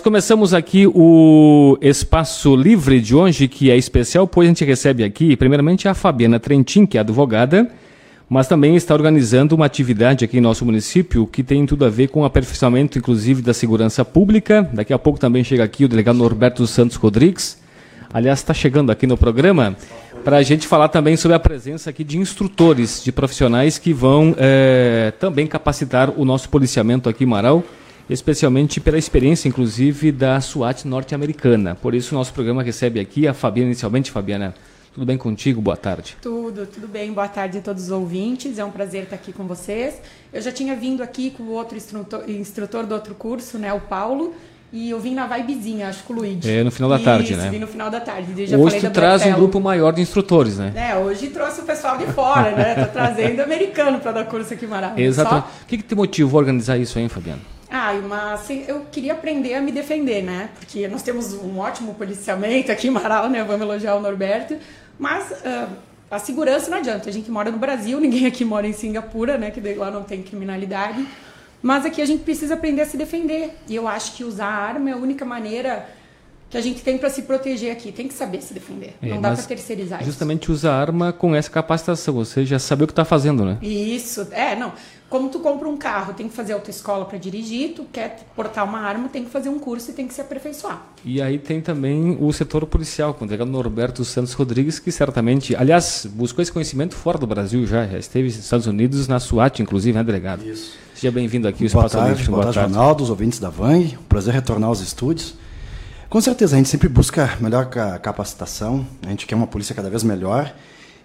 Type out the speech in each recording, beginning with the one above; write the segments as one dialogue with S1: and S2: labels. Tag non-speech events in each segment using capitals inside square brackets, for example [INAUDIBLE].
S1: Nós começamos aqui o espaço livre de hoje, que é especial, pois a gente recebe aqui, primeiramente, a Fabiana Trentin, que é advogada, mas também está organizando uma atividade aqui em nosso município que tem tudo a ver com o aperfeiçoamento, inclusive, da segurança pública. Daqui a pouco também chega aqui o delegado Norberto Santos Rodrigues. Aliás, está chegando aqui no programa para a gente falar também sobre a presença aqui de instrutores, de profissionais que vão é, também capacitar o nosso policiamento aqui em Marau especialmente pela experiência, inclusive, da SWAT norte-americana. Por isso, o nosso programa recebe aqui a Fabiana inicialmente. Fabiana, tudo bem contigo? Boa tarde.
S2: Tudo, tudo bem. Boa tarde a todos os ouvintes. É um prazer estar aqui com vocês. Eu já tinha vindo aqui com o outro instrutor, instrutor do outro curso, né, o Paulo. E eu vim na vibezinha, acho que o Luigi.
S1: É, no final da tarde,
S2: Isso,
S1: né?
S2: vim no final da tarde. Já
S1: hoje tu traz um grupo maior de instrutores, né?
S2: É, hoje trouxe o pessoal de fora, né? Tô trazendo americano para dar curso aqui em Maravilha. [LAUGHS]
S1: Exatamente. Só... O que, que te motivou a organizar isso aí, Fabiano?
S2: Ah, uma, assim, eu queria aprender a me defender, né? Porque nós temos um ótimo policiamento aqui em Marau, né? Vamos elogiar o Norberto. Mas uh, a segurança não adianta. A gente mora no Brasil, ninguém aqui mora em Singapura, né? Que lá não tem criminalidade. Mas aqui a gente precisa aprender a se defender. E eu acho que usar a arma é a única maneira que a gente tem para se proteger aqui. Tem que saber se defender. É, não dá para terceirizar
S1: justamente isso. Justamente usa a arma com essa capacitação. Você já sabe o que está fazendo, né?
S2: Isso. É, não. Como tu compra um carro, tem que fazer autoescola para dirigir, tu quer portar uma arma, tem que fazer um curso e tem que se aperfeiçoar.
S1: E aí tem também o setor policial, com o delegado Norberto Santos Rodrigues, que certamente, aliás, buscou esse conhecimento fora do Brasil já, já esteve nos Estados Unidos, na SWAT, inclusive, né, delegado?
S3: Isso.
S1: Seja bem-vindo aqui.
S3: Boa tarde, boa, boa tarde, Ronaldo, os ouvintes da VANG. Prazer retornar aos estúdios. Com certeza, a gente sempre busca melhor capacitação, a gente quer uma polícia cada vez melhor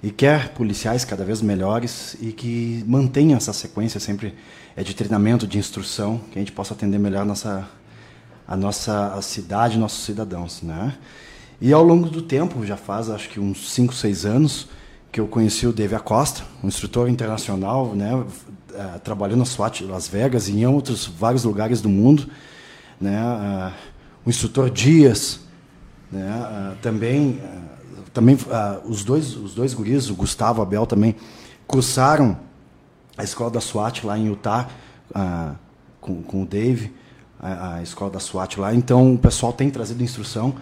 S3: e quer policiais cada vez melhores e que mantenham essa sequência sempre é de treinamento, de instrução, que a gente possa atender melhor a nossa, a nossa cidade, nossos cidadãos, né? E ao longo do tempo, já faz acho que uns 5, 6 anos, que eu conheci o Dave Acosta, um instrutor internacional, né, uh, trabalhou na SWAT Las Vegas e em outros vários lugares do mundo, né, uh, o instrutor Dias, né, uh, também também uh, os dois os dois guris, o Gustavo a Abel também cursaram a escola da SWAT lá em Utah uh, com, com o Dave, a, a, escola da SWAT lá. Então o pessoal tem trazido instrução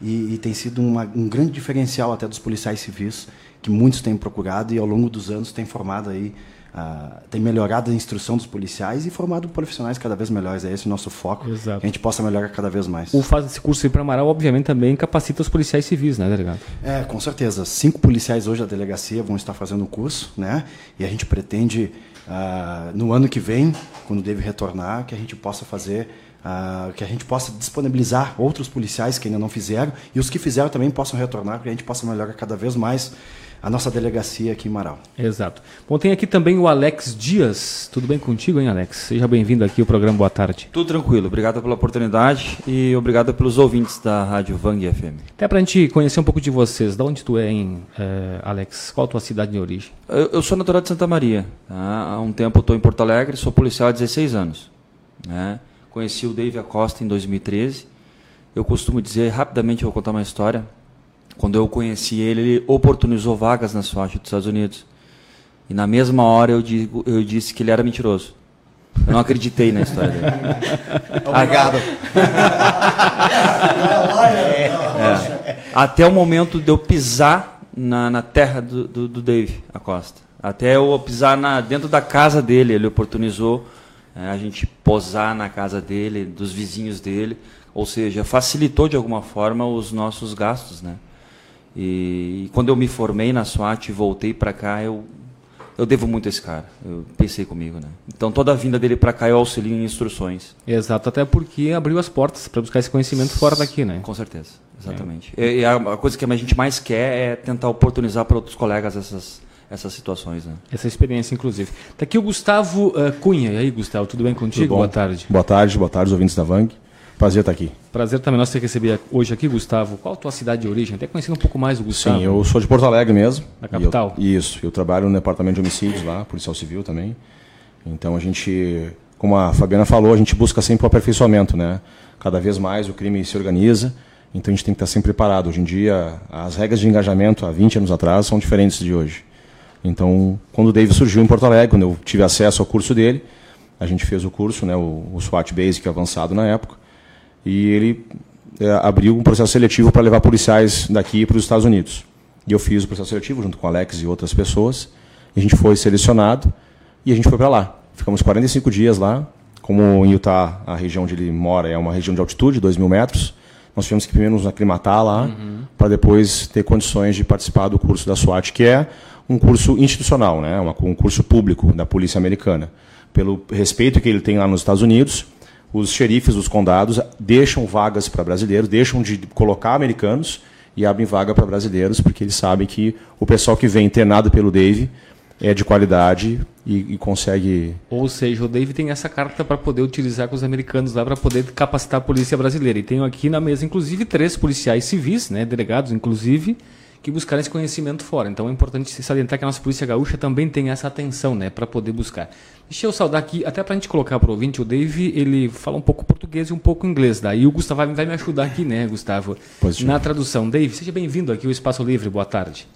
S3: e, e tem sido uma, um grande diferencial até dos policiais civis que muitos têm procurado e ao longo dos anos tem formado aí Uh, tem melhorado a instrução dos policiais e formado profissionais cada vez melhores. É esse o nosso foco. Exato. Que a gente possa melhorar cada vez mais.
S1: O fato desse curso ir para Amaral, obviamente, também capacita os policiais civis, né, delegado?
S3: É, com certeza. Cinco policiais hoje da delegacia vão estar fazendo o curso, né? E a gente pretende, uh, no ano que vem, quando deve retornar, que a gente possa fazer Uh, que a gente possa disponibilizar outros policiais que ainda não fizeram e os que fizeram também possam retornar, para que a gente possa melhorar cada vez mais a nossa delegacia aqui em Marau.
S1: Exato. Bom, tem aqui também o Alex Dias. Tudo bem contigo, hein, Alex? Seja bem-vindo aqui ao programa Boa Tarde.
S4: Tudo tranquilo. Obrigado pela oportunidade e obrigado pelos ouvintes da Rádio Vang FM.
S1: Até para a gente conhecer um pouco de vocês. Da onde tu é, hein, é, Alex? Qual a tua cidade de origem?
S4: Eu, eu sou natural de Santa Maria. Tá? Há um tempo estou em Porto Alegre, sou policial há 16 anos. Né? Conheci o Dave Acosta em 2013. Eu costumo dizer, rapidamente eu vou contar uma história. Quando eu conheci ele, ele oportunizou vagas na SWAT dos Estados Unidos. E na mesma hora eu, digo, eu disse que ele era mentiroso. Eu não acreditei na história dele. [LAUGHS]
S3: Obrigado. [LAUGHS]
S4: é. Até o momento de eu pisar na, na terra do, do, do, Dave Acosta. Até eu pisar na, dentro da casa dele, ele oportunizou é, a gente posar na casa dele, dos vizinhos dele. Ou seja, facilitou de alguma forma os nossos gastos, né? E, quando eu me formei na SWAT e voltei para cá, eu eu devo muito a esse cara. Eu pensei comigo, né? Então toda a vinda dele para cá eu auxilio em instruções.
S1: Exato, até porque abriu as portas para buscar esse conhecimento fora daqui, né?
S4: Com certeza, exatamente. É. E, a, a, coisa que a gente mais quer é tentar oportunizar para outros colegas essas essas situações, né?
S1: Essa experiência, inclusive. Está aqui o Gustavo uh, Cunha. E aí, Gustavo, tudo bem contigo?
S5: Tudo
S1: boa tarde.
S5: Boa tarde, boa tarde, ouvintes da Vang. Prazer estar aqui.
S1: Prazer também nosso ter receber hoje aqui, Gustavo. Qual a tua cidade de origem? Até conhecendo um pouco mais o Gustavo.
S5: Sim, eu sou de Porto Alegre mesmo.
S1: Na capital?
S5: Eu, isso. Eu trabalho no departamento de homicídios lá, policial civil também. Então a gente, como a Fabiana falou, a gente busca sempre o aperfeiçoamento, né? Cada vez mais o crime se organiza, então a gente tem que estar sempre preparado. Hoje em dia, as regras de engajamento há 20 anos atrás são diferentes de hoje. Então, quando o Dave surgiu em Porto Alegre, quando eu tive acesso ao curso dele, a gente fez o curso, né, o, o SWAT Basic avançado na época, e ele é, abriu um processo seletivo para levar policiais daqui para os Estados Unidos. E eu fiz o processo seletivo junto com o Alex e outras pessoas. E a gente foi selecionado e a gente foi para lá. Ficamos 45 dias lá. Como em Utah, a região onde ele mora é uma região de altitude, 2 mil metros, nós tivemos que primeiro nos aclimatar lá, uhum. para depois ter condições de participar do curso da SWAT, que é um curso institucional, né? um curso público da polícia americana. Pelo respeito que ele tem lá nos Estados Unidos, os xerifes dos condados deixam vagas para brasileiros, deixam de colocar americanos e abrem vaga para brasileiros, porque eles sabem que o pessoal que vem internado pelo Dave é de qualidade e, e, consegue.
S1: Ou seja, o Dave tem essa carta para poder utilizar com os americanos lá para poder capacitar a polícia brasileira. E tenho aqui na mesa, inclusive, três policiais civis, né, delegados, inclusive, que buscaram esse conhecimento fora. Então é importante salientar que a nossa polícia gaúcha também tem essa atenção, né, para poder buscar. Deixa eu saudar aqui, até para a gente colocar para o ouvinte, o Dave, ele fala um pouco português e um pouco inglês. Daí o Gustavo vai, vai me ajudar aqui, né, Gustavo? Positivo. Na tradução. Dave, seja bem-vindo aqui ao Espaço Livre. Boa tarde.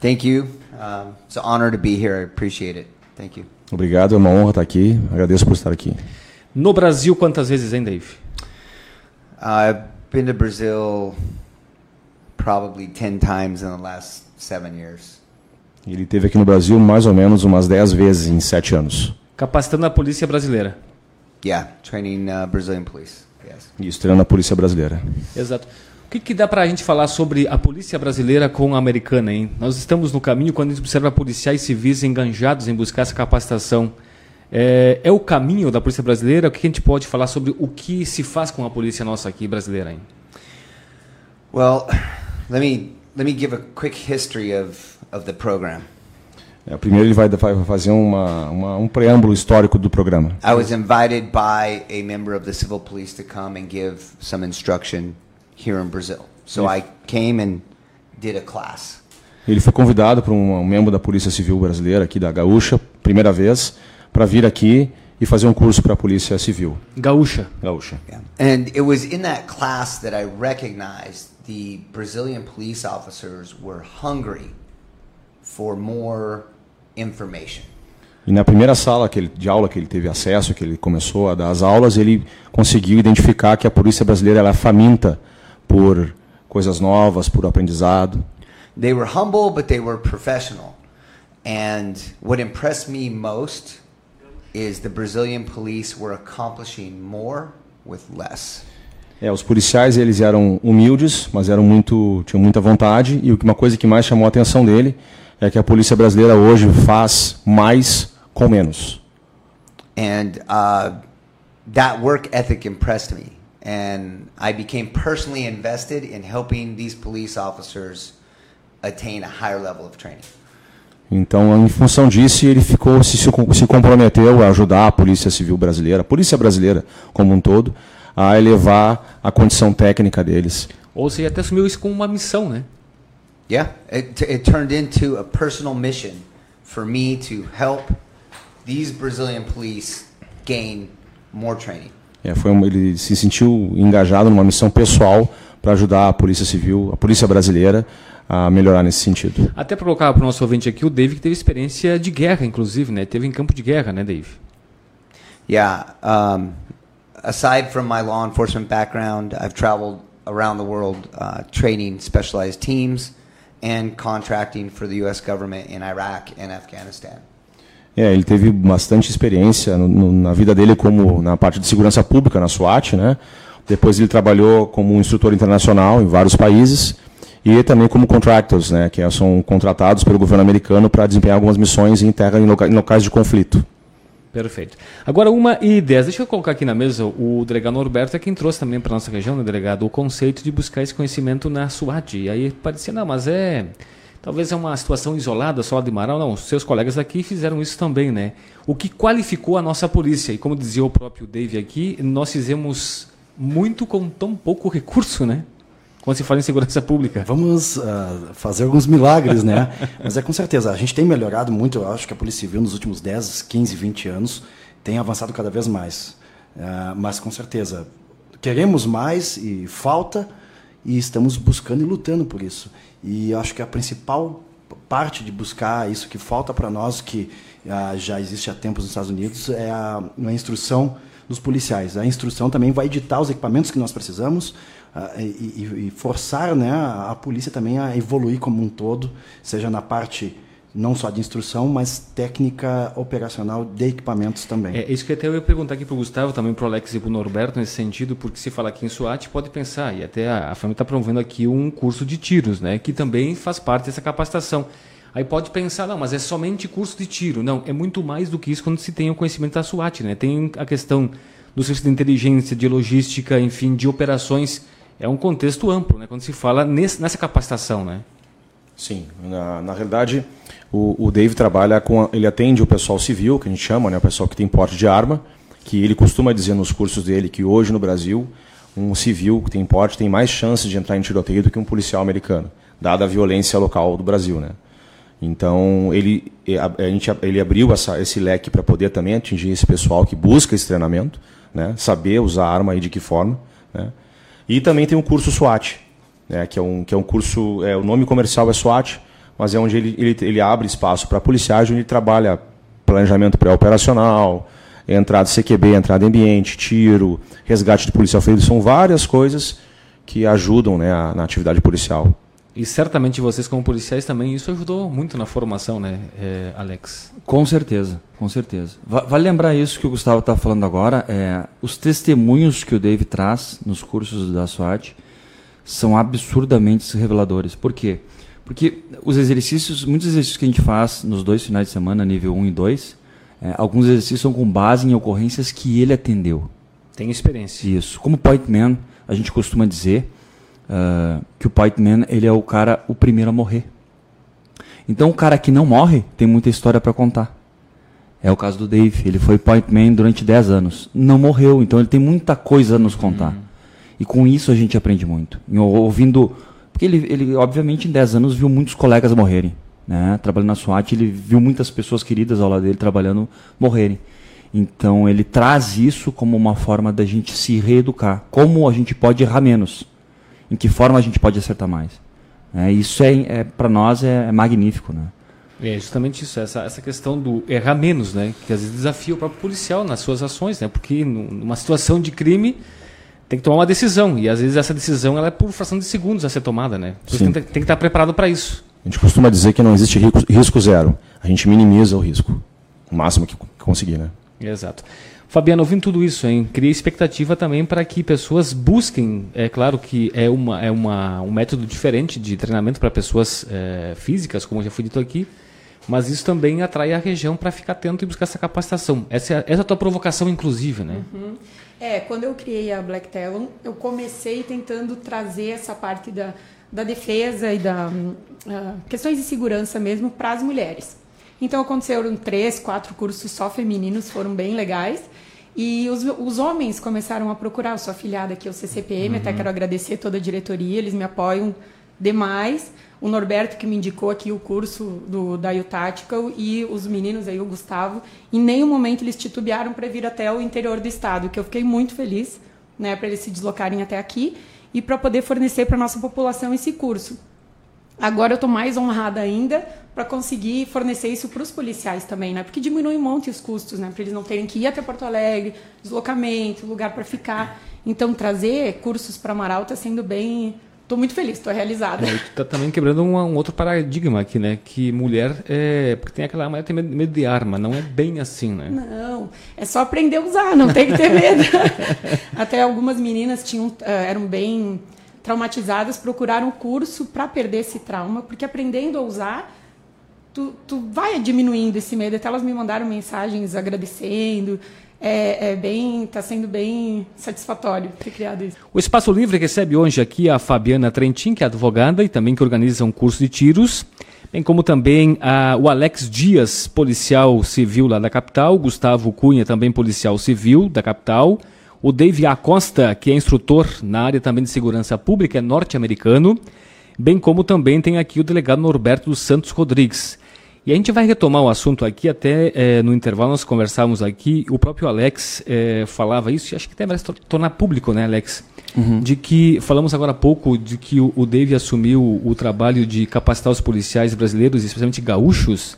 S6: Thank you. Um, it's an honor to be here. I appreciate it. Thank you.
S5: Obrigado, é uma honra estar aqui. Agradeço por estar aqui.
S1: No Brasil, quantas vezes, hein, Dave?
S6: I've been to Brazil probably 10 times in the last seven years.
S5: Ele teve aqui no Brasil mais ou menos umas 10 vezes em 7 anos.
S1: Capacitando a polícia brasileira.
S6: Yeah, training uh, Brazilian police. Yes.
S5: Isso, treinando a polícia brasileira.
S1: Exato. O que, que dá para a gente falar sobre a polícia brasileira com a americana, hein? Nós estamos no caminho quando a gente observa policiais civis enganjados em buscar essa capacitação. É, é o caminho da polícia brasileira? O que a gente pode falar sobre o que se faz com a polícia nossa aqui brasileira, hein?
S6: Well, let me let me give a quick history of of the program.
S5: É, primeiro ele vai fazer uma, uma, um preâmbulo histórico do programa.
S6: I was invited by a member of the civil police to come and give some instruction here in Brazil. So I came and did a class.
S5: Ele foi convidado por um, um membro da Polícia Civil brasileira aqui da Gaúcha, primeira vez, para vir aqui e fazer um curso para a Polícia Civil.
S1: Gaúcha.
S5: Gaúcha.
S6: Yeah. And it was in that class that I recognized the Brazilian police officers were hungry for more information.
S5: E na primeira sala que ele, de aula que ele teve acesso, que ele começou a dar as aulas, ele conseguiu identificar que a polícia brasileira era faminta por coisas novas, por aprendizado.
S6: They were humble, but they were professional. And what impressed me most is the Brazilian police were accomplishing more with less.
S5: É, os policiais eles eram humildes, mas eram muito tinham muita vontade e uma coisa que mais chamou a atenção dele é que a polícia brasileira hoje faz mais com menos.
S6: And uh, that work ethic impressed me, and I became personally invested in helping these police officers attain a higher level of training.
S5: Então, em função disso, ele ficou se, se comprometeu a ajudar a Polícia Civil brasileira, a Polícia brasileira como um todo, a elevar a condição técnica deles.
S1: Ou seja, até assumiu isso como uma missão, né?
S6: Yeah, it, it turned into a personal mission for me to help these Brazilian police gain more training.
S5: É, foi um, ele se sentiu engajado numa missão pessoal para ajudar a Polícia Civil, a Polícia Brasileira, a melhorar nesse sentido.
S1: Até para colocar para o nosso ouvinte aqui, o Dave que teve experiência de guerra, inclusive, né? Teve em campo de guerra, né, Dave?
S6: Yeah. Um, aside from my law enforcement background, I've traveled around the world uh, training specialized teams and contracting for the U.S. government in Iraq and Afghanistan.
S5: É, ele teve bastante experiência no, no, na vida dele como na parte de segurança pública na SWAT, né? Depois ele trabalhou como instrutor internacional em vários países e também como contractors, né, que são contratados pelo governo americano para desempenhar algumas missões em terra em, em locais de conflito.
S1: Perfeito. Agora, uma e dez. Deixa eu colocar aqui na mesa, o delegado Norberto é quem trouxe também para nossa região, né, delegado, o conceito de buscar esse conhecimento na SWAT. E aí parecia, não, mas é. Talvez é uma situação isolada só de Marão. Não, seus colegas aqui fizeram isso também, né? O que qualificou a nossa polícia. E como dizia o próprio Dave aqui, nós fizemos muito com tão pouco recurso, né? Quando se fala em segurança pública.
S3: Vamos uh, fazer alguns milagres, né? Mas é com certeza, a gente tem melhorado muito, eu acho que a Polícia Civil nos últimos 10, 15, 20 anos tem avançado cada vez mais. Uh, mas com certeza, queremos mais e falta, e estamos buscando e lutando por isso. E acho que a principal parte de buscar isso que falta para nós, que uh, já existe há tempos nos Estados Unidos, é a, uma instrução dos policiais. A instrução também vai editar os equipamentos que nós precisamos e, e, forçar né, a, polícia também a evoluir como um todo, seja na parte não só de instrução, mas técnica operacional de equipamentos também.
S1: É isso que até eu ia perguntar aqui para o Gustavo, também para o Alex e para o Norberto, nesse sentido, porque se fala aqui em SWAT, pode pensar, e até a, a família está promovendo aqui um curso de tiros, né, que também faz parte dessa capacitação. Aí pode pensar, não, mas é somente curso de tiro. Não, é muito mais do que isso quando se tem o conhecimento da SWAT. Né? Tem a questão do serviço de inteligência, de logística, enfim, de operações. É um contexto amplo, né? quando se fala nesse, nessa capacitação. Né?
S5: Sim, na, na realidade, o, o Dave trabalha com. Ele atende o pessoal civil, que a gente chama, né, o pessoal que tem porte de arma, que ele costuma dizer nos cursos dele que hoje no Brasil, um civil que tem porte tem mais chances de entrar em tiroteio do que um policial americano, dada a violência local do Brasil. Né? Então, ele, a, a gente, ele abriu essa, esse leque para poder também atingir esse pessoal que busca esse treinamento, né? saber usar a arma e de que forma. Né? E também tem um curso SWAT, né? que, é um, que é um curso, é, o nome comercial é SWAT, mas é onde ele, ele, ele abre espaço para policiais, onde ele trabalha planejamento pré-operacional, entrada CQB, entrada ambiente, tiro, resgate de policial ferido, são várias coisas que ajudam né, na atividade policial.
S1: E certamente vocês, como policiais, também isso ajudou muito na formação, né, é, Alex?
S4: Com certeza, com certeza. Vale lembrar isso que o Gustavo está falando agora. É, os testemunhos que o Dave traz nos cursos da SWAT são absurdamente reveladores. Por quê? Porque os exercícios, muitos exercícios que a gente faz nos dois finais de semana, nível 1 e 2, é, alguns exercícios são com base em ocorrências que ele atendeu.
S1: Tem experiência.
S4: Isso. Como point man, a gente costuma dizer, uh, que o point man ele é o cara o primeiro a morrer. Então o cara que não morre tem muita história para contar. É o caso do Dave. Ele foi point man durante 10 anos. Não morreu, então ele tem muita coisa a nos contar. Uhum. E com isso a gente aprende muito. Ouvindo. Porque ele, ele, obviamente, em 10 anos viu muitos colegas morrerem. Né? Trabalhando na SWAT, ele viu muitas pessoas queridas ao lado dele trabalhando morrerem. Então ele traz isso como uma forma da gente se reeducar. Como a gente pode errar menos em que forma a gente pode acertar mais. É, isso é, é para nós é, é, magnífico, né?
S1: É justamente isso, essa, essa questão do errar menos, né? Que às vezes desafia o próprio policial nas suas ações, né? Porque numa situação de crime tem que tomar uma decisão e às vezes essa decisão ela é por fração de segundos a ser tomada, né? Você tem, tem, que estar preparado para isso.
S5: A gente costuma dizer que não existe risco, risco zero. A gente minimiza o risco, o máximo que conseguir, né?
S1: Exato. Fabiano, ouvindo tudo isso, hein, cria expectativa também para que pessoas busquem. É claro que é, uma, é uma, um método diferente de treinamento para pessoas é, físicas, como já foi dito aqui, mas isso também atrai a região para ficar atento e buscar essa capacitação. Essa, essa é a tua provocação, inclusive, né?
S2: Uhum. É, quando eu criei a Black Talon, eu comecei tentando trazer essa parte da, da defesa e da uh, questões de segurança mesmo para as mulheres. Então aconteceram três, quatro cursos só femininos, foram bem legais. E os, os homens começaram a procurar. Eu sou afiliada aqui ao CCPM, uhum. até quero agradecer toda a diretoria, eles me apoiam demais. O Norberto que me indicou aqui o curso do, da U-Tactical e os meninos aí, o Gustavo, em nenhum momento eles titubearam para vir até o interior do estado, que eu fiquei muito feliz, né, para eles se deslocarem até aqui e para poder fornecer para nossa população esse curso. Agora eu estou mais honrada ainda para conseguir fornecer isso para os policiais também, né? Porque diminui um monte os custos, né? Para eles não terem que ir até Porto Alegre, deslocamento, lugar para ficar. Então, trazer cursos para Amaral está sendo bem. Estou muito feliz, estou realizada.
S1: É, está também quebrando um, um, outro paradigma aqui, né? Que mulher é. Porque tem aquela mulher tem medo, medo de arma, não é bem assim, né?
S2: Não, é só aprender a usar, não tem que ter medo. [LAUGHS] até algumas meninas tinham, uh, eram bem traumatizadas, procuraram curso para perder esse trauma, porque aprendendo a usar tu, tu vai diminuindo esse medo. Até elas me mandaram mensagens agradecendo. É, é, bem, está sendo bem satisfatório ter criado isso.
S1: O Espaço Livre recebe hoje aqui a Fabiana Trentin, que é advogada e também que organiza um curso de tiros, bem como também a, o Alex Dias, policial civil lá da capital, Gustavo Cunha, também policial civil da capital, o Dave Acosta, que é instrutor na área também de segurança pública, é norte-americano, bem como também tem aqui o delegado Norberto dos Santos Rodrigues. E a gente vai retomar o assunto aqui, até é, no intervalo nós conversávamos aqui, o próprio Alex é, falava isso, e acho que até se tornar público, né, Alex? Uhum. De que, falamos agora há pouco, de que o, o Dave assumiu o trabalho de capacitar os policiais brasileiros, especialmente gaúchos,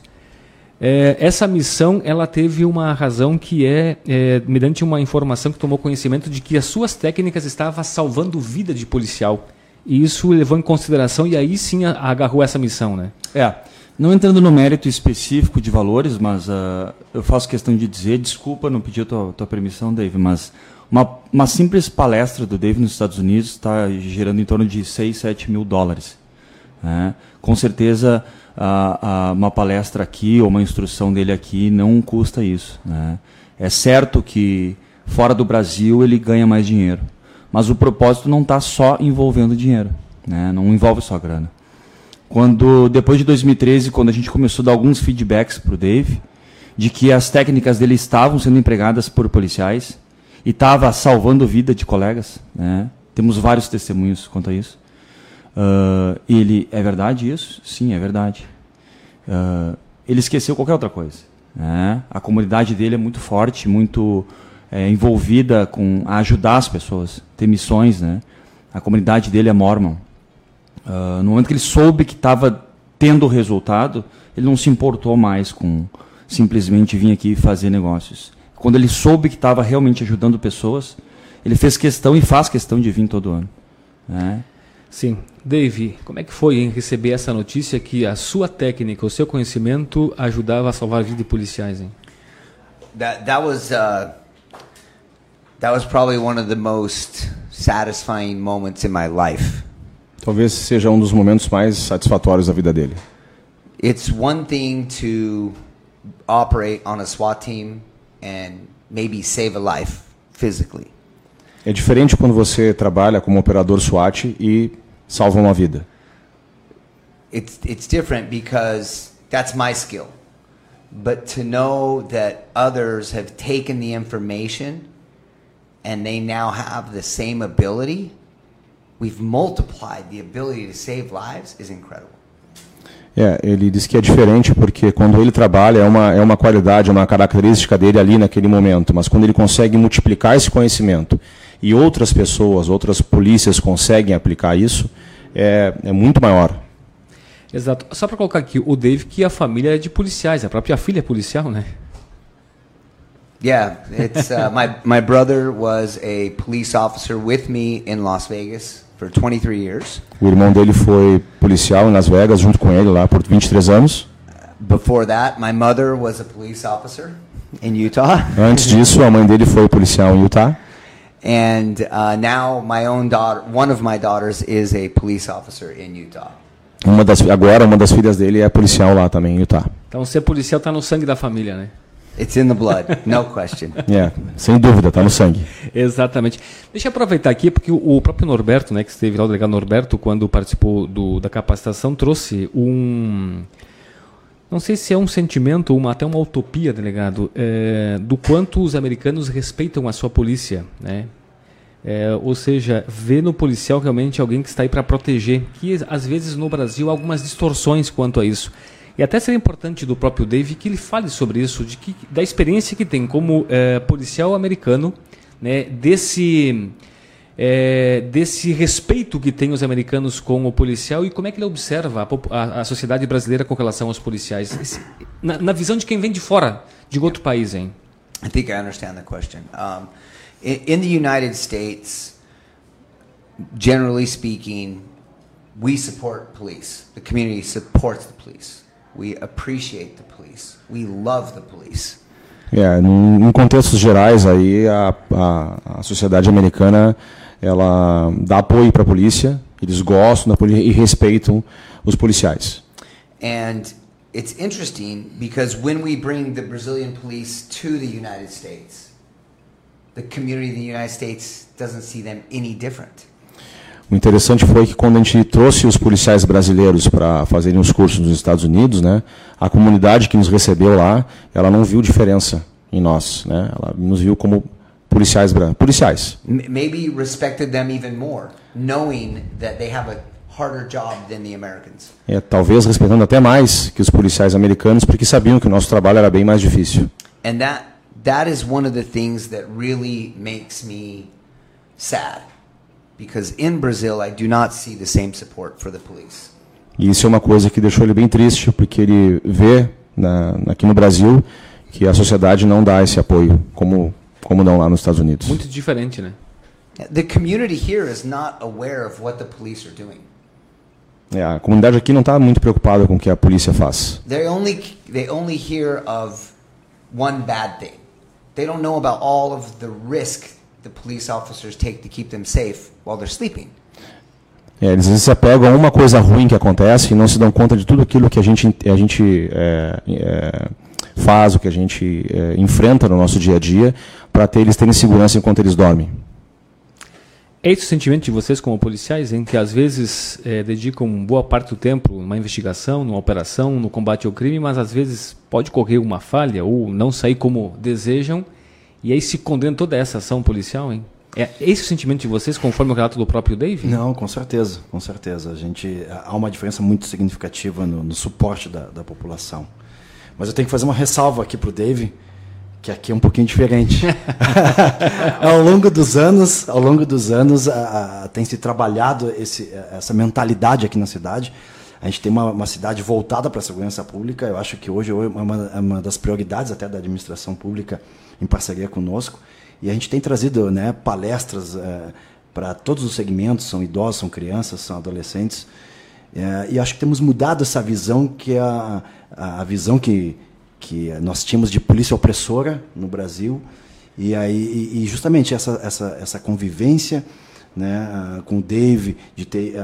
S1: É, essa missão ela teve uma razão que é, é, mediante uma informação que tomou conhecimento de que as suas técnicas estavam salvando vida de policial. E isso levou em consideração e aí sim agarrou essa missão, né?
S4: É. Não entrando no mérito específico de valores, mas uh, eu faço questão de dizer, desculpa, não pedi a tua, tua permissão, Dave, mas uma, uma simples palestra do Dave nos Estados Unidos está gerando em torno de 6, 7 mil dólares. Né? Com certeza, uh, uh, uma palestra aqui ou uma instrução dele aqui não custa isso. Né? É certo que fora do Brasil ele ganha mais dinheiro, mas o propósito não está só envolvendo dinheiro, né? não envolve só grana. Quando depois de 2013, quando a gente começou a dar alguns feedbacks para o Dave, de que as técnicas dele estavam sendo empregadas por policiais e estava salvando vida de colegas, né? Temos vários testemunhos quanto a isso. Uh, ele é verdade isso? Sim, é verdade. Uh, ele esqueceu qualquer outra coisa. Né? A comunidade dele é muito forte, muito é, envolvida com a ajudar as pessoas, ter missões, né? A comunidade dele é mormon. Uh, no momento que ele soube que estava tendo resultado, ele não se importou mais com simplesmente vir aqui fazer negócios. Quando ele soube que estava realmente ajudando pessoas, ele fez questão e faz questão de vir todo ano. Né?
S1: Sim. Dave, como é que foi em receber essa notícia que a sua técnica, o seu conhecimento ajudava a salvar a vida de policiais? Hein?
S6: That, that was uh, that was probably one of the most satisfying moments in my life.
S5: Talvez seja um dos momentos mais satisfatórios da vida dele.
S6: It's one thing to operate on a SWAT team and maybe save a life physically.
S5: É diferente quando você trabalha como operador SWAT e salva uma vida.
S6: It's it's different because that's my skill. But to know that others have taken the information and they now have the same ability we've multiplied the ability to save lives is incredible.
S5: É, ele diz que é diferente porque quando ele trabalha é uma, é uma qualidade, é uma característica dele ali naquele momento, mas quando ele consegue multiplicar esse conhecimento e outras pessoas, outras polícias conseguem aplicar isso, é, é muito maior.
S1: Exato. Só para colocar aqui, o Dave que a família é de policiais, a própria filha é policial, né?
S6: Yeah, it's uh, my my brother was a police officer with me in Las Vegas for 23 years.
S5: O irmão dele foi policial em Las Vegas junto com ele lá por 23 anos.
S6: Before that, my mother was a police officer in Utah.
S5: Antes disso, a mãe dele foi policial em Utah.
S6: And uh, now my own daughter, one of my daughters is a police officer in Utah.
S5: Uma das, agora uma das filhas dele é policial lá também em Utah.
S1: Então ser policial está no sangue da família, né?
S6: It's in the blood, no question. [LAUGHS]
S5: É, sem dúvida, está no sangue.
S1: Exatamente. Deixa eu aproveitar aqui, porque o próprio Norberto, né, que esteve lá, o delegado Norberto, quando participou do, da capacitação, trouxe um. Não sei se é um sentimento ou uma, até uma utopia, delegado, é, do quanto os americanos respeitam a sua polícia, né? É, ou seja, vê no policial realmente alguém que está aí para proteger, que às vezes no Brasil há algumas distorções quanto a isso. E até seria importante do próprio Dave que ele fale sobre isso, de que, da experiência que tem como é, policial americano, né, desse, é, desse respeito que tem os americanos com o policial e como é que ele observa a, a, a sociedade brasileira com relação aos policiais. Esse, na, na, visão de quem vem de fora, de outro país, hein?
S6: I think I understand the question. In, the United States, generally speaking, we support police. The community supports the police. We appreciate the police. We love the police.
S5: É, em contextos gerais aí a, a, a, sociedade americana ela dá apoio para a polícia, eles gostam da polícia e respeitam os policiais.
S6: And it's interesting because when we bring the Brazilian police to the United States, the community in the United States doesn't see them any different.
S5: O interessante foi que quando a gente trouxe os policiais brasileiros para fazerem os cursos nos Estados Unidos, né, a comunidade que nos recebeu lá, ela não viu diferença em nós, né? Ela nos viu como policiais policiais.
S6: Maybe respected them even more, knowing that they have a harder job than the Americans.
S5: É, talvez respeitando até mais que os policiais americanos, porque sabiam que o nosso trabalho era bem mais difícil.
S6: And that that is one of the things that really makes me sad because in Brazil I do not see the same support for the police.
S5: E isso é uma coisa que deixou ele bem triste, porque ele vê na, aqui no Brasil que a sociedade não dá esse apoio como como dão lá nos Estados Unidos.
S1: Muito diferente, né?
S6: The community here is not aware of what the police are doing.
S5: É, a comunidade aqui não está muito preocupada com o que a polícia faz.
S6: They only they only hear of one bad thing. They don't know about all of the risk the police officers take to keep them safe while they're sleeping.
S5: É, eles se apegam a uma coisa ruim que acontece e não se dão conta de tudo aquilo que a gente, a gente é, é, faz, o que a gente é, enfrenta no nosso dia a dia, para ter, eles terem segurança enquanto eles dormem.
S1: É esse o sentimento de vocês como policiais, em que às vezes é, dedicam boa parte do tempo numa investigação, numa operação, no combate ao crime, mas às vezes pode correr uma falha ou não sair como desejam, e aí se condena toda essa ação policial, hein? É esse o sentimento de vocês, conforme o relato do próprio Dave?
S3: Não, com certeza, com certeza. A gente há uma diferença muito significativa no, no suporte da, da, população. Mas eu tenho que fazer uma ressalva aqui para o Dave, que aqui é um pouquinho diferente. [LAUGHS] ao longo dos anos, ao longo dos anos, a, a, tem se trabalhado esse, essa mentalidade aqui na cidade. A gente tem uma, uma cidade voltada para a segurança pública. Eu acho que hoje é uma, é uma das prioridades até da administração pública em parceria conosco. E a gente tem trazido né, palestras é, para todos os segmentos, são idosos, são crianças, são adolescentes. É, e acho que temos mudado essa visão, que é a, a visão que, que nós tínhamos de polícia opressora no Brasil. E, aí, e justamente essa, essa, essa convivência né, com o Dave, de ter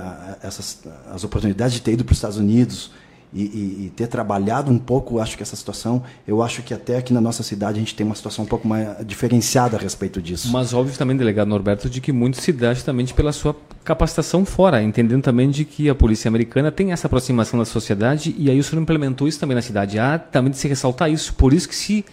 S3: essas, as oportunidades de ter ido para os Estados Unidos, e, e, e, ter trabalhado um pouco, acho que essa situação, eu acho que até aqui na nossa cidade a gente tem uma situação um pouco mais diferenciada a respeito disso.
S1: Mas óbvio também, delegado Norberto, de que muito se dá justamente pela sua capacitação fora, entendendo também de que a polícia americana tem essa aproximação da sociedade e aí o senhor implementou isso também na cidade. Há também de se ressaltar isso, por isso que se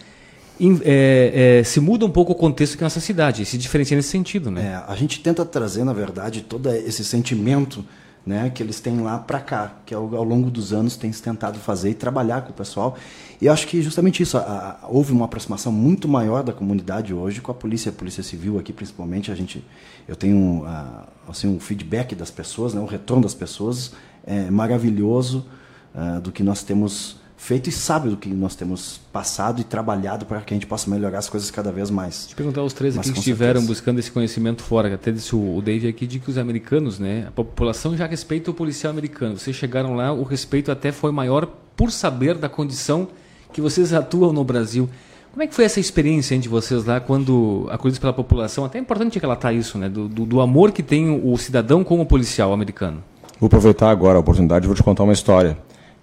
S1: é, é, se muda um pouco o contexto aqui na nossa cidade, se diferencia nesse sentido, né?
S3: É, a gente tenta trazer, na verdade, todo esse sentimento né, que eles têm lá para cá, que ao, ao, longo dos anos tem se tentado fazer e trabalhar com o pessoal. E eu acho que justamente isso, a, a, houve uma aproximação muito maior da comunidade hoje com a polícia, a polícia civil aqui principalmente. A gente, eu tenho a, assim um feedback das pessoas, né, o retorno das pessoas é maravilhoso uh, do que nós temos feito e sabe do que nós temos passado e trabalhado para que a gente possa melhorar as coisas cada vez mais.
S1: Deixa eu perguntar aos três aqui que estiveram certeza. buscando esse conhecimento fora, até disse o, Dave aqui, de que os americanos, né, a população já respeita o policial americano. Vocês chegaram lá, o respeito até foi maior por saber da condição que vocês atuam no Brasil. Como é que foi essa experiência de vocês lá, quando acolhidos pela população? Até é importante relatar isso, né, do, do, do amor que tem o cidadão com o policial americano.
S5: Vou aproveitar agora a oportunidade e vou te contar uma história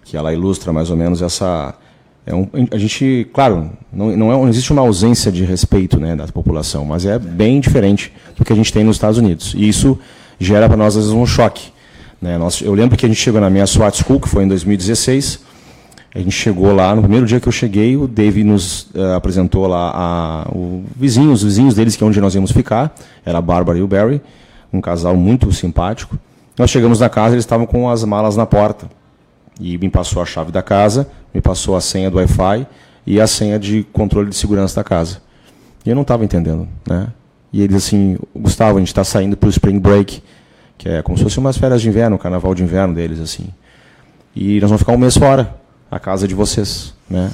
S5: que ela ilustra mais ou menos essa. É um, a gente, claro, não, não, é, não existe uma ausência de respeito né, da população, mas é bem diferente do que a gente tem nos Estados Unidos. E isso gera para nós, às vezes, um choque. Né? Nós, eu lembro que a gente chegou na minha SWAT School, que foi em 2016. A gente chegou lá, no primeiro dia que eu cheguei, o Dave nos uh, apresentou lá a, o vizinho, os vizinhos deles, que é onde nós íamos ficar. Era a Bárbara e o Barry, um casal muito simpático. Nós chegamos na casa, eles estavam com as malas na porta e me passou a chave da casa, me passou a senha do Wi-Fi e a senha de controle de segurança da casa. E eu não estava entendendo, né? E eles assim, Gustavo, a gente está saindo para o Spring Break, que é como se fosse umas férias de inverno, o carnaval de inverno deles, assim. E nós vamos ficar um mês fora, a casa de vocês, né?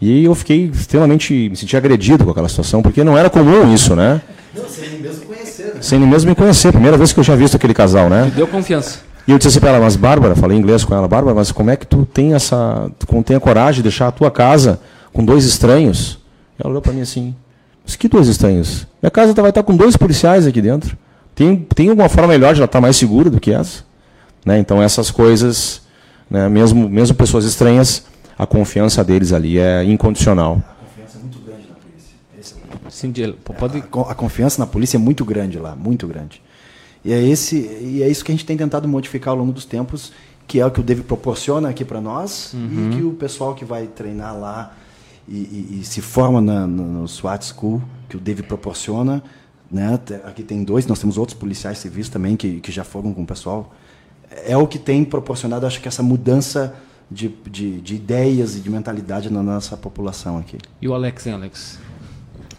S5: E eu fiquei extremamente, me senti agredido com aquela situação, porque não era comum isso, né?
S3: Não, sem nem mesmo conhecer. Né?
S5: Sem nem mesmo me conhecer, primeira vez que eu tinha visto aquele casal, né?
S1: Te deu confiança.
S5: E eu disse assim para ela, mas Bárbara, falei inglês com ela, Bárbara, mas como é que tu tem essa, tu tem a coragem de deixar a tua casa com dois estranhos? Ela olhou para mim assim, mas que dois estranhos? Minha casa vai estar com dois policiais aqui dentro. Tem, tem alguma forma melhor de ela estar mais segura do que essa? Né? Então essas coisas, né, mesmo, mesmo pessoas estranhas, a confiança deles ali é incondicional.
S3: A confiança é muito grande na polícia. Esse
S1: é Sim, pode...
S3: a, a confiança na polícia é muito grande lá, muito grande. E é, esse, e é isso que a gente tem tentado modificar ao longo dos tempos, que é o que o Dave proporciona aqui para nós uhum. e que o pessoal que vai treinar lá e, e, e se forma na, no, no SWAT School, que o Dave proporciona. Né? Aqui tem dois, nós temos outros policiais civis também que, que já foram com o pessoal. É o que tem proporcionado, acho que, essa mudança de, de, de ideias e de mentalidade na nossa população aqui.
S1: E o Alex, hein, Alex?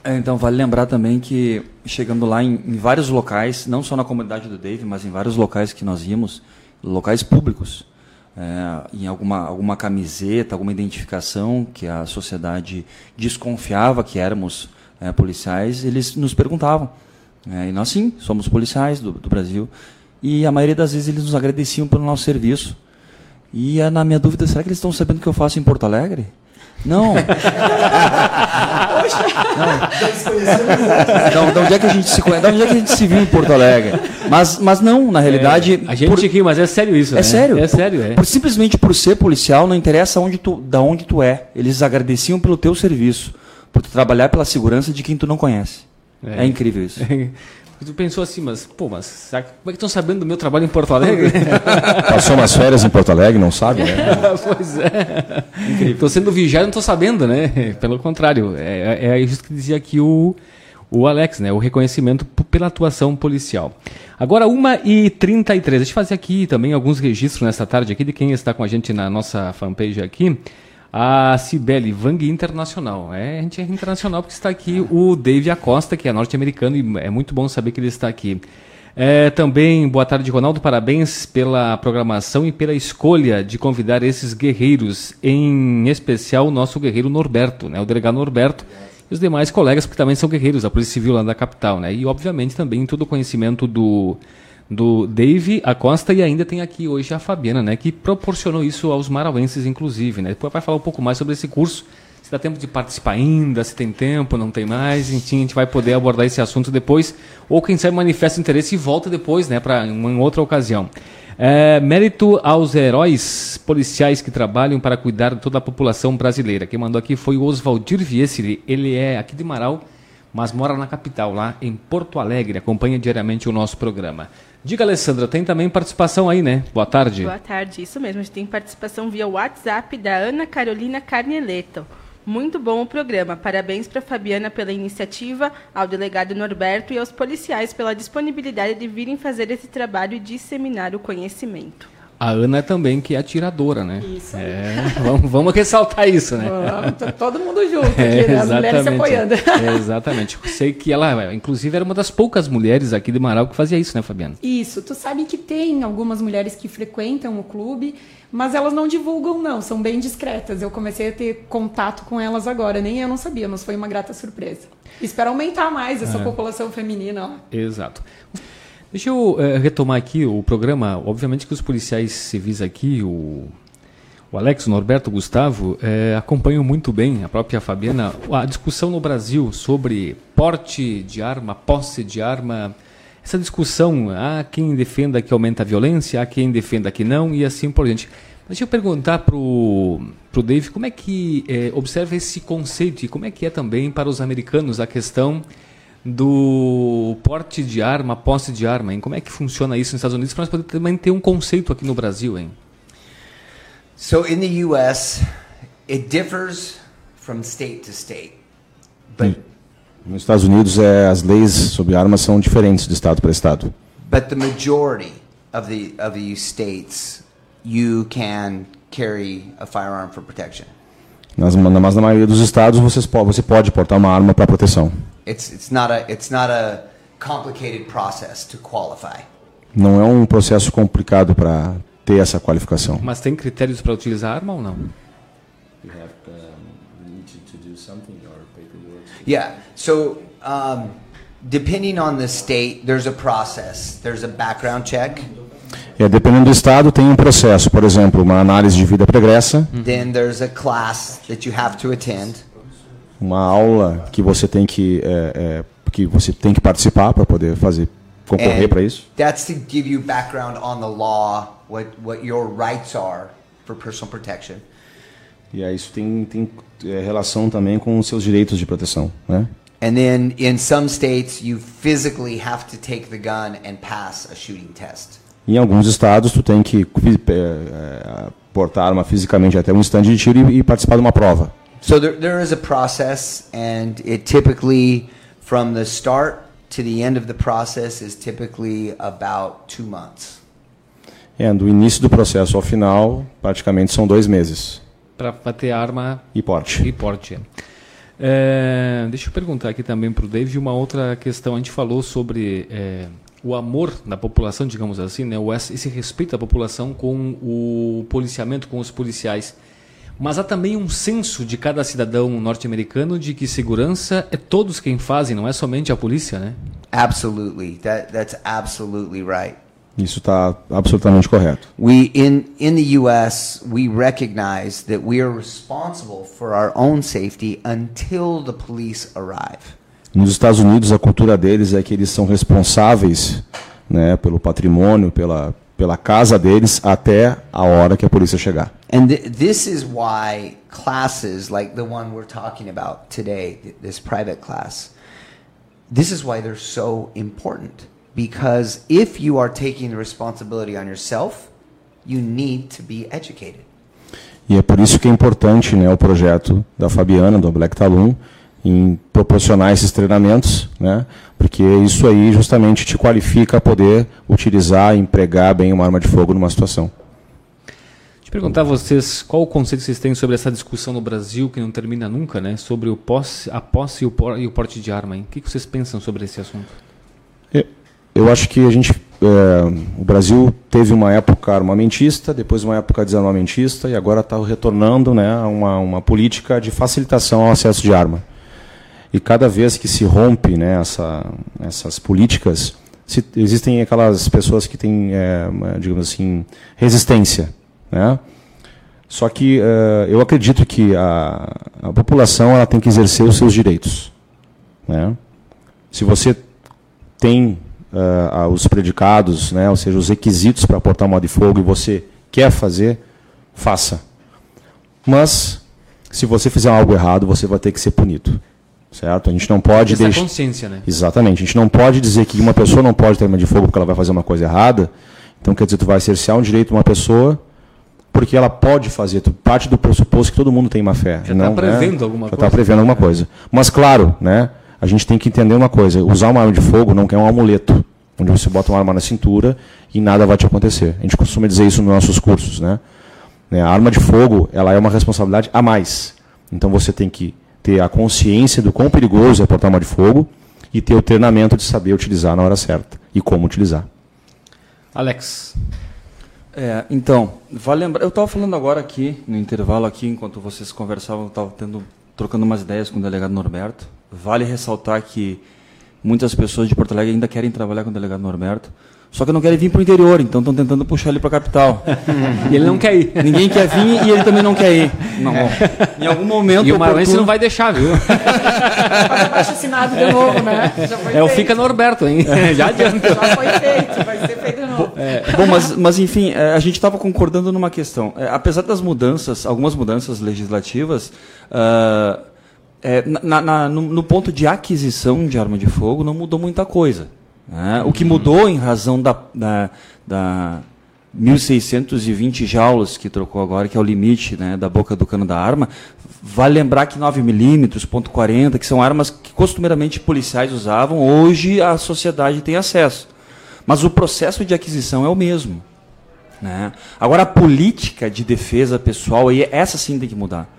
S4: É, então, vale lembrar também que, chegando lá em, em, vários locais, não só na comunidade do Dave, mas em vários locais que nós íamos, locais públicos, é, em alguma, alguma camiseta, alguma identificação que a sociedade desconfiava que éramos é, policiais, eles nos perguntavam. É, e nós sim, somos policiais do, do Brasil. E a maioria das vezes eles nos agradeciam pelo nosso serviço. E na minha dúvida, será que eles estão sabendo o que eu faço em Porto Alegre? Não. [LAUGHS] não. De onde é que a gente se conhece? De onde é que a gente se viu em Porto Alegre? Mas, mas não, na realidade.
S1: É, a gente por... aqui, mas é sério isso.
S4: É
S1: né?
S4: sério.
S1: É sério, é.
S4: Por, simplesmente por ser policial, não interessa onde tu, da onde tu é. Eles agradeciam pelo teu serviço, por tu trabalhar pela segurança de quem tu não conhece. É, é incrível isso. [LAUGHS]
S1: Tu pensou assim, mas, pô, mas como é que estão sabendo do meu trabalho em Porto Alegre? [LAUGHS]
S5: Passou umas férias em Porto Alegre, não sabe, né? [LAUGHS]
S1: pois é. Estou sendo vigiado e não estou sabendo, né? Pelo contrário, é, é, é isso que dizia aqui o, o Alex, né? O reconhecimento pela atuação policial. Agora, 1h33. Deixa eu fazer aqui também alguns registros nessa tarde aqui de quem está com a gente na nossa fanpage aqui a Cibele Vang Internacional. É, a gente é internacional porque está aqui o Dave Acosta, que é norte-americano, e é muito bom saber que ele está aqui. É, também, boa tarde, Ronaldo. Parabéns pela programação e pela escolha de convidar esses guerreiros, em especial o nosso guerreiro Norberto, né, o delegado Norberto, e os demais colegas, que também são guerreiros da Polícia Civil lá da capital. Né, e, obviamente, também todo o conhecimento do do Dave Acosta e ainda tem aqui hoje a Fabiana, né, que proporcionou isso aos marauenses, inclusive. Né? Depois vai falar um pouco mais sobre esse curso, se dá tempo de participar ainda, se tem tempo, não tem mais, enfim, a gente vai poder abordar esse assunto depois, ou quem sabe manifesta interesse e volta depois, né, para uma outra ocasião. É, mérito aos heróis policiais que trabalham para cuidar de toda a população brasileira. Quem mandou aqui foi o Oswaldir Viesiri, ele é aqui de Marau, mas mora na capital, lá em Porto Alegre, acompanha diariamente o nosso programa. Diga, Alessandra, tem também participação aí, né? Boa tarde.
S7: Boa tarde, isso mesmo. A gente tem participação via WhatsApp da Ana Carolina Carneleto. Muito bom o programa. Parabéns para Fabiana pela iniciativa, ao delegado Norberto e aos policiais pela disponibilidade de virem fazer esse trabalho e disseminar o conhecimento.
S1: A Ana também, que é atiradora, né?
S2: Isso.
S1: É, vamos, vamos ressaltar isso, né?
S2: Tá todo mundo junto aqui, é, né? As mulheres se apoiando.
S1: É, exatamente. Sei que ela, inclusive, era uma das poucas mulheres aqui de Marau que fazia isso, né, Fabiana?
S2: Isso. Tu sabe que tem algumas mulheres que frequentam o clube, mas elas não divulgam, não. São bem discretas. Eu comecei a ter contato com elas agora. Nem eu não sabia, mas foi uma grata surpresa. Espero aumentar mais essa é. população feminina. Ó.
S1: Exato. Deixa eu é, retomar aqui o programa. Obviamente que os policiais civis aqui, o, o Alex, o Norberto, o Gustavo, é, acompanham muito bem, a própria Fabiana, a discussão no Brasil sobre porte de arma, posse de arma. Essa discussão, há quem defenda que aumenta a violência, há quem defenda que não, e assim por diante. Deixa eu perguntar para o Dave como é que é, observa esse conceito e como é que é também para os americanos a questão do porte de arma, posse de arma, hein? Como é que funciona isso nos Estados Unidos para nós poder também ter um conceito aqui no Brasil, hein?
S6: So in the US, it differs from state to state.
S5: But nos Estados Unidos, é, as leis sobre armas são diferentes de estado para estado.
S6: But the majority of the of the states, you can carry a firearm for protection.
S5: Nas, mas na maioria dos estados você, você pode portar uma arma para proteção.
S6: It's, it's not a, it's not a complicated process to qualify.
S5: Não é um processo complicado para ter essa qualificação.
S1: Mas tem critérios para utilizar arma ou não?
S6: Yeah. So, um, depending on the state, there's a process. There's a background check.
S5: É, dependendo do estado, tem um processo. Por exemplo, uma análise de vida pregressa.
S6: Then there's a class that you have to attend
S5: uma aula que você tem que é, é, que você tem que participar para poder fazer concorrer para isso.
S6: That's to give you background on the law, what what your rights are for personal protection.
S5: E aí isso tem tem é, relação também com os seus direitos de proteção, né?
S6: And then in some states you physically have to take the gun and pass a shooting test.
S5: Em alguns estados tu tem que é, é, portar arma fisicamente até um stand de tiro e, e participar de uma prova.
S6: So there, there is a process, and it typically, from the start to the end of the process, is typically about two months.
S5: É, do início do processo ao final, praticamente são dois meses.
S1: Para ter arma
S5: e porte.
S1: E porte. É, deixa eu perguntar aqui também para o David uma outra questão. A gente falou sobre é, o amor da população, digamos assim, né? Esse respeito da população com o policiamento, com os policiais. Mas há também um senso de cada cidadão norte-americano de que segurança é todos quem fazem, não é somente a polícia, né?
S6: Absolutely. That, that's absolutely right.
S5: Isso está absolutamente correto.
S6: We in in the US we recognize that we are responsible for our own safety until the police arrive.
S5: Nos Estados Unidos a cultura deles é que eles são responsáveis, né, pelo patrimônio, pela pela casa deles até a hora que a polícia chegar.
S6: And th this is why classes like the one we're talking about today, th this private class, this is why they're so important. Because if you are taking the responsibility on yourself, you need to be educated.
S5: E é por isso que é importante né, o projeto da Fabiana, do Black Talon, em proporcionar esses treinamentos, né, porque isso aí justamente te qualifica a poder utilizar e empregar bem uma arma de fogo numa situação.
S1: Eu perguntar a vocês qual o conceito que vocês têm sobre essa discussão no Brasil que não termina nunca, né, sobre o posse, a posse e o, por, e o porte de arma. Hein? O que vocês pensam sobre esse assunto?
S5: eu acho que a gente, é, o Brasil teve uma época armamentista, depois uma época desarmamentista e agora está retornando né, a uma, uma política de facilitação ao acesso de arma. E cada vez que se rompe né, essa, essas políticas, se, existem aquelas pessoas que têm, é, digamos assim, resistência. Né? Só que é, eu acredito que a, a população ela tem que exercer os seus direitos. Né? Se você tem uh, os predicados, né, ou seja, os requisitos para portar uma de fogo e você quer fazer, faça. Mas, se você fizer algo errado, você vai ter que ser punido. Certo? A gente não pode
S1: deixar. consciência, né?
S5: Exatamente. A gente não pode dizer que uma pessoa não pode ter arma de fogo porque ela vai fazer uma coisa errada. Então, quer dizer, tu vai cercear um direito de uma pessoa porque ela pode fazer. Tu parte do pressuposto que todo mundo tem uma fé.
S1: Já está prevendo né? alguma
S5: Já
S1: coisa.
S5: está prevendo alguma coisa. Mas, claro, né? a gente tem que entender uma coisa: usar uma arma de fogo não é um amuleto, onde você bota uma arma na cintura e nada vai te acontecer. A gente costuma dizer isso nos nossos cursos. Né? A arma de fogo ela é uma responsabilidade a mais. Então você tem que ter a consciência do quão perigoso é portar uma arma de fogo e ter o treinamento de saber utilizar na hora certa e como utilizar.
S1: Alex.
S4: É, então, vale lembrar, eu estava falando agora aqui, no intervalo aqui, enquanto vocês conversavam, eu estava trocando umas ideias com o delegado Norberto, Vale ressaltar que muitas pessoas de Porto Alegre ainda querem trabalhar com o delegado Norberto, só que não querem vir para o interior, então estão tentando puxar ele para a capital. [LAUGHS]
S1: e ele não quer ir.
S4: Ninguém quer vir e ele também não quer ir. Não, em algum momento.
S1: E o Maranhense não vai deixar, viu? [LAUGHS]
S2: Assinado de novo, né?
S1: Já foi é o Fica Norberto, hein?
S2: Já [LAUGHS] adianta. Já foi feito, vai ser feito de novo.
S4: É, bom, mas, mas enfim, é, a gente estava concordando numa questão. É, apesar das mudanças, algumas mudanças legislativas. Uh, é, na, na, no, no, ponto de aquisição de arma de fogo não mudou muita coisa. Né? O que mudou em razão da, da, da 1.620 jaulas que trocou agora, que é o limite né, da boca do cano da arma, vale lembrar que 9mm, ponto .40, que são armas que costumeiramente policiais usavam, hoje a sociedade tem acesso. Mas o processo de aquisição é o mesmo. Né? Agora, a política de defesa pessoal, essa sim tem que mudar.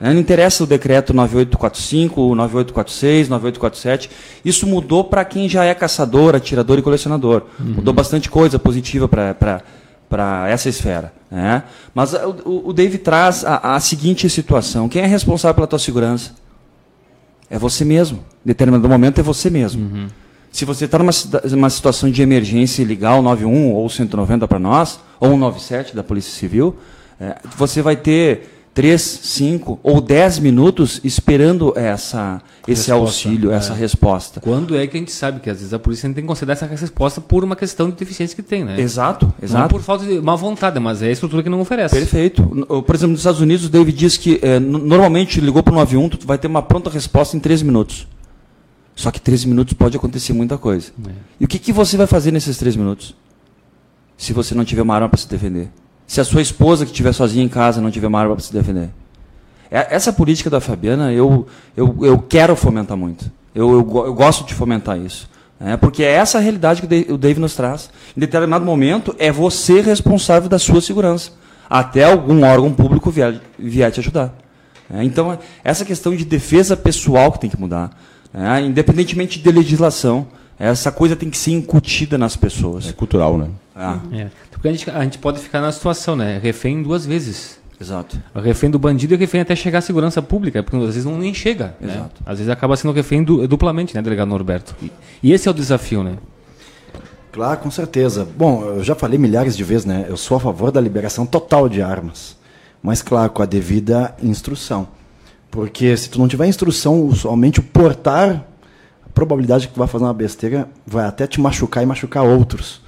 S4: Não interessa o decreto 9845, 9846, 9847. Isso mudou para quem já é caçador, atirador e colecionador. Uhum. Mudou bastante coisa positiva para essa esfera. Né? Mas o, o Dave traz a, a, seguinte situação: quem é responsável pela tua segurança? É você mesmo. Em determinado momento é você mesmo. Uhum. Se você está numa, numa situação de emergência ligar o 91 ou 190 para nós, ou 197 da Polícia Civil, é, você vai ter 3, 5 ou 10 minutos esperando essa, esse resposta, auxílio, é. essa resposta.
S1: Quando é que a gente sabe que às vezes a polícia tem que considerar essa resposta por uma questão de deficiência que tem, né?
S4: Exato, exato. Não
S1: por falta de má vontade, mas é a estrutura que não oferece.
S4: Perfeito. Por exemplo, nos Estados Unidos, o David diz que é, normalmente ligou para o 91, tu vai ter uma pronta resposta em 3 minutos. Só que 3 minutos pode acontecer muita coisa. É. E o que, que você vai fazer nesses 3 minutos? Se você não tiver uma arma para se defender se a sua esposa que estiver sozinha em casa não tiver uma arma para se defender. É, essa política da Fabiana eu, eu, eu quero fomentar muito. Eu, eu, eu gosto de fomentar isso. É, porque é essa a realidade que o Dave nos traz. Em determinado momento, é você responsável da sua segurança. Até algum órgão público vier, vier te ajudar. É, então, essa questão de defesa pessoal que tem que mudar, é, independentemente de legislação, essa coisa tem que ser incutida nas pessoas.
S5: É cultural, né?
S1: É. Porque a gente, a gente pode ficar na situação, né? Refém duas vezes.
S4: Exato.
S1: Refém do bandido e refém até chegar à segurança pública, porque às vezes não nem chega. Né?
S4: Exato.
S1: Às vezes acaba sendo refém du- duplamente, né, delegado Norberto? E, e esse é o desafio, né?
S3: Claro, com certeza. Bom, eu já falei milhares de vezes, né? Eu sou a favor da liberação total de armas. Mas, claro, com a devida instrução. Porque se tu não tiver instrução, somente o portar, a probabilidade de que tu vai fazer uma besteira vai até te machucar e machucar outros.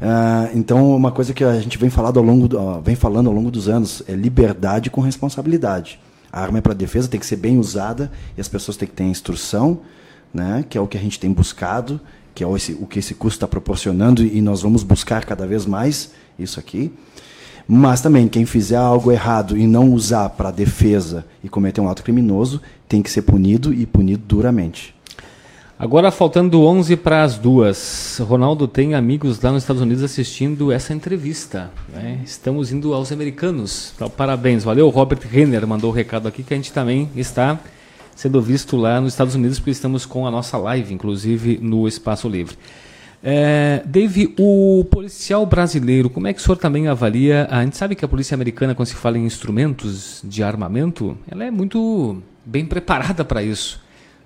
S3: Ah, então, uma coisa que a gente vem, falado ao longo do- vem falando ao longo dos anos é liberdade com responsabilidade. A arma é para defesa, tem que ser bem usada e as pessoas têm que ter instrução, né, que é o que a gente tem buscado, que é o, esse- o que esse curso está proporcionando e nós vamos buscar cada vez mais isso aqui. Mas também, quem fizer algo errado e não usar para defesa e cometer um ato criminoso, tem que ser punido e punido duramente.
S1: Agora, faltando 11 para as duas, Ronaldo tem amigos lá nos Estados Unidos assistindo essa entrevista. né? Estamos indo aos americanos. Então, parabéns, valeu. Robert Renner mandou o recado aqui que a gente também está sendo visto lá nos Estados Unidos, porque estamos com a nossa live, inclusive, no Espaço Livre. É, Dave, o policial brasileiro, como é que o senhor também avalia? A gente sabe que a polícia americana, quando se fala em instrumentos de armamento, ela é muito bem preparada para isso.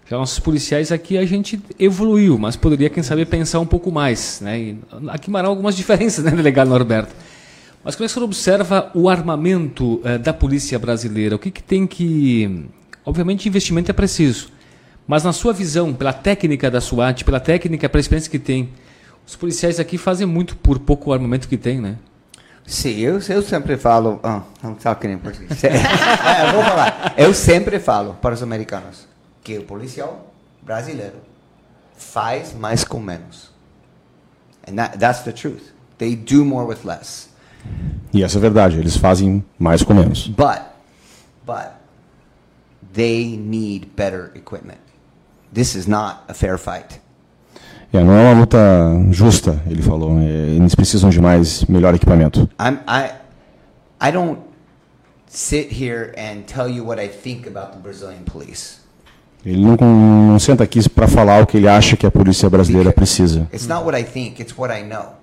S1: Já nossos policiais aqui a gente evoluiu, mas poderia, quem sabe, pensar um pouco mais. Né? E aqui Marão algumas diferenças, né, delegado Norberto? Mas como é que o senhor observa o armamento eh, da polícia brasileira? O que, que tem que. Obviamente, investimento é preciso. Mas na sua visão, pela técnica da SWAT, pela técnica, pela experiência que tem, os policiais aqui fazem muito por pouco armamento que tem, né?
S6: Sim, eu, eu sempre falo. Ah, não talking em português. [LAUGHS] É, vou falar. Eu sempre falo para os americanos que o policial brasileiro faz mais com menos. And that, that's the truth. They do more with less.
S5: E essa é a verdade, eles fazem mais com menos.
S6: But, but, they need better equipment. This is not a fair fight.
S5: É, não é uma luta justa, ele falou. é, eles precisam de mais, melhor equipamento.
S6: I'm, I, I don't sit here and tell you what I think about the Brazilian police.
S5: Ele não, não senta aqui para falar o que ele acha que a polícia brasileira precisa.
S6: It's not what I think, it's what I know.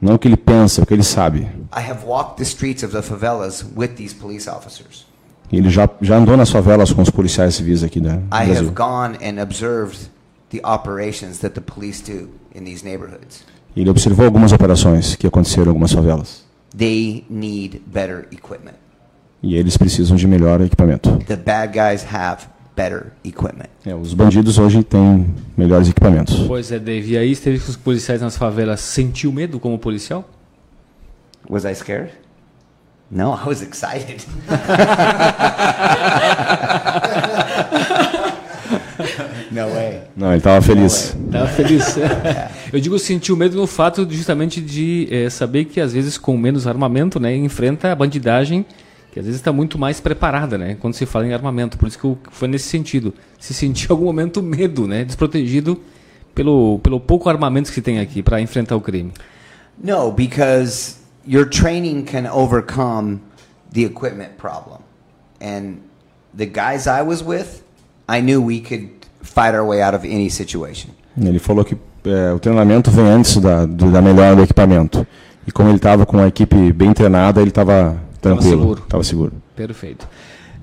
S5: Não o que ele pensa, o que ele sabe.
S6: I have walked the streets of the favelas with these police officers.
S5: Ele já, já andou nas favelas com os policiais civis aqui né,
S6: I have gone and observed the operations that the police do in these neighborhoods.
S5: Ele observou algumas operações que aconteceram em algumas favelas.
S6: They need better equipment.
S5: E eles precisam de melhor equipamento.
S6: The bad guys have better equipment.
S5: É, os bandidos hoje têm melhores equipamentos.
S1: Pois é, Dave. E aí esteve com os policiais nas favelas, sentiu medo como policial?
S6: Was I scared? No, I was excited. [LAUGHS] no way.
S5: Não, ele estava feliz.
S1: Estava feliz. [LAUGHS] Eu digo sentiu medo no fato de, justamente de eh, saber que às vezes com menos armamento, né, enfrenta a bandidagem que às vezes está muito mais preparada, né, quando se fala em armamento. Por isso que eu- foi nesse sentido. Se sentiu em algum momento medo, né, desprotegido pelo pelo pouco armamento que se tem aqui para enfrentar o crime.
S6: No, because your training can overcome the equipment problem. And the guys I was with, I knew we could fight our way out of any situation.
S5: Ele falou que é, o treinamento vem antes da, do- da melhora do equipamento. E como ele estava com uma equipe bem treinada, ele estava tranquilo.
S1: seguro.
S5: Estava seguro.
S1: Perfeito.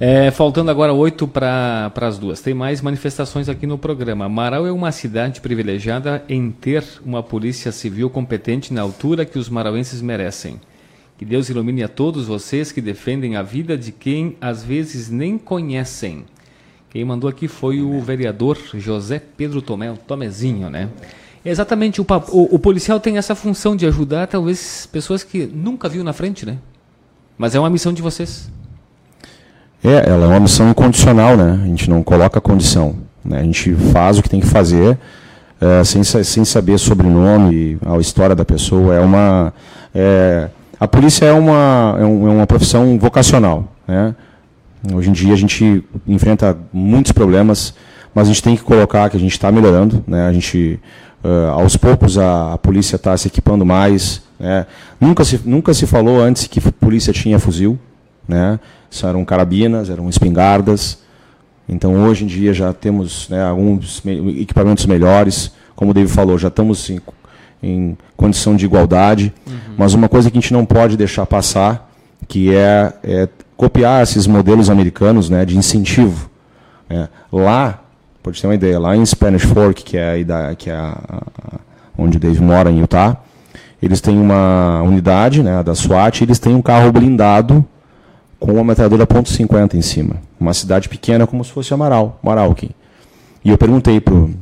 S1: É, faltando agora oito para as duas. Tem mais manifestações aqui no programa. Marau é uma cidade privilegiada em ter uma polícia civil competente na altura que os marauenses merecem. Que Deus ilumine a todos vocês que defendem a vida de quem às vezes nem conhecem. Quem mandou aqui foi o vereador José Pedro Tomé, o Tomezinho, né? Exatamente, o, o, o policial tem essa função de ajudar talvez pessoas que nunca viu na frente, né? Mas é uma missão de vocês.
S5: É, ela é uma missão incondicional, né? A gente não coloca condição. Né? A gente faz o que tem que fazer é, sem, sem saber sobrenome, a história da pessoa. É uma, é, a polícia é uma, é, um- é uma profissão vocacional. Né? Hoje em dia a gente enfrenta muitos problemas, mas a gente tem que colocar que a gente está melhorando. Né? A gente, eh, aos poucos, a, a polícia está se equipando mais. Né? Nunca, se, nunca se falou antes que a polícia tinha fuzil. né? Isso eram carabinas, eram espingardas. Então hoje em dia já temos né, alguns me equipamentos melhores, como o David falou, já estamos em, em condição de igualdade. Uhum. Mas uma coisa que a gente não pode deixar passar, que é, é copiar esses modelos americanos né, de incentivo. É, lá, pode ter uma ideia, lá em Spanish Fork, que é, a, que é a, a, onde o Dave mora, em Utah, eles têm uma unidade né, da SWAT, eles têm um carro blindado com uma metralhadora .50 em cima. Uma cidade pequena como se fosse Amaral, Maralkin. E eu perguntei para o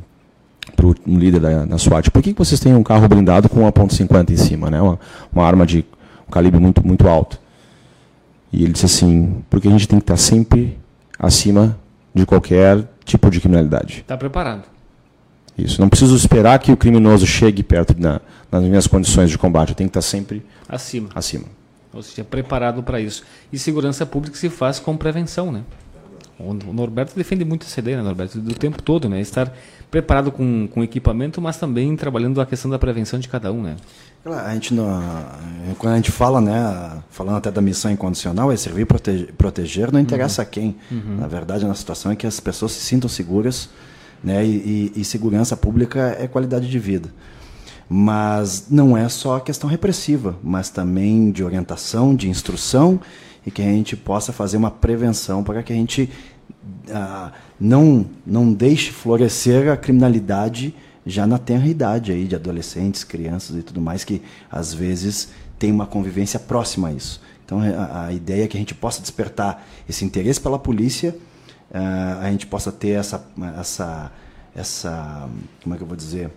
S5: um líder da, da SWAT, por que, que vocês têm um carro blindado com uma .50 em cima, né? uma, uma arma de um calibre muito, muito alto? E ele disse assim, porque a gente tem que estar sempre acima de qualquer tipo de criminalidade.
S1: Está preparado.
S5: Isso. Não preciso esperar que o criminoso chegue perto na, nas minhas condições de combate. Eu tenho que estar sempre
S1: acima.
S5: acima
S1: ou seja, preparado para isso. E segurança pública se faz com prevenção, né? O Norberto defende muito essa ideia, né, Norberto? Do tempo todo, né? Estar preparado com, com equipamento, mas também trabalhando a questão da prevenção de cada um, né?
S3: A gente, quando a gente fala, né, falando até da missão incondicional, é servir e proteger, não interessa uhum. a quem. Uhum. Na verdade, a situação é que as pessoas se sintam seguras, né, e, e, e segurança pública é qualidade de vida. Mas não é só a questão repressiva, mas também de orientação, de instrução e que a gente possa fazer uma prevenção para que a gente ah, não, não deixe florescer a criminalidade já na tenra idade aí de adolescentes, crianças e tudo mais que às vezes tem uma convivência próxima a isso. Então a, a ideia é que a gente possa despertar esse interesse pela polícia, ah, a gente possa ter essa essa essa como é que eu vou dizer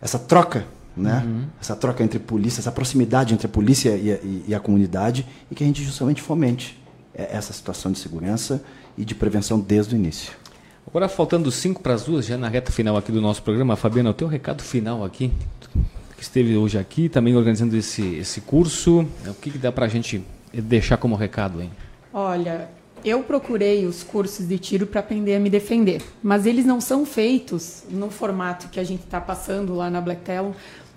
S3: essa troca, né? Uhum. Essa troca entre polícia, essa proximidade entre a polícia e a, e, e a comunidade e que a gente justamente fomente é, essa situação de segurança e de prevenção desde o início.
S1: Agora, faltando cinco para as duas, já na reta final aqui do nosso programa, Fabiana, o teu recado final aqui, que esteve hoje aqui, também organizando esse, esse curso, o que, que dá para a gente deixar como recado, hein?
S2: Olha, eu procurei os cursos de tiro para aprender a me defender, mas eles não são feitos no formato que a gente está passando lá na Black Talon.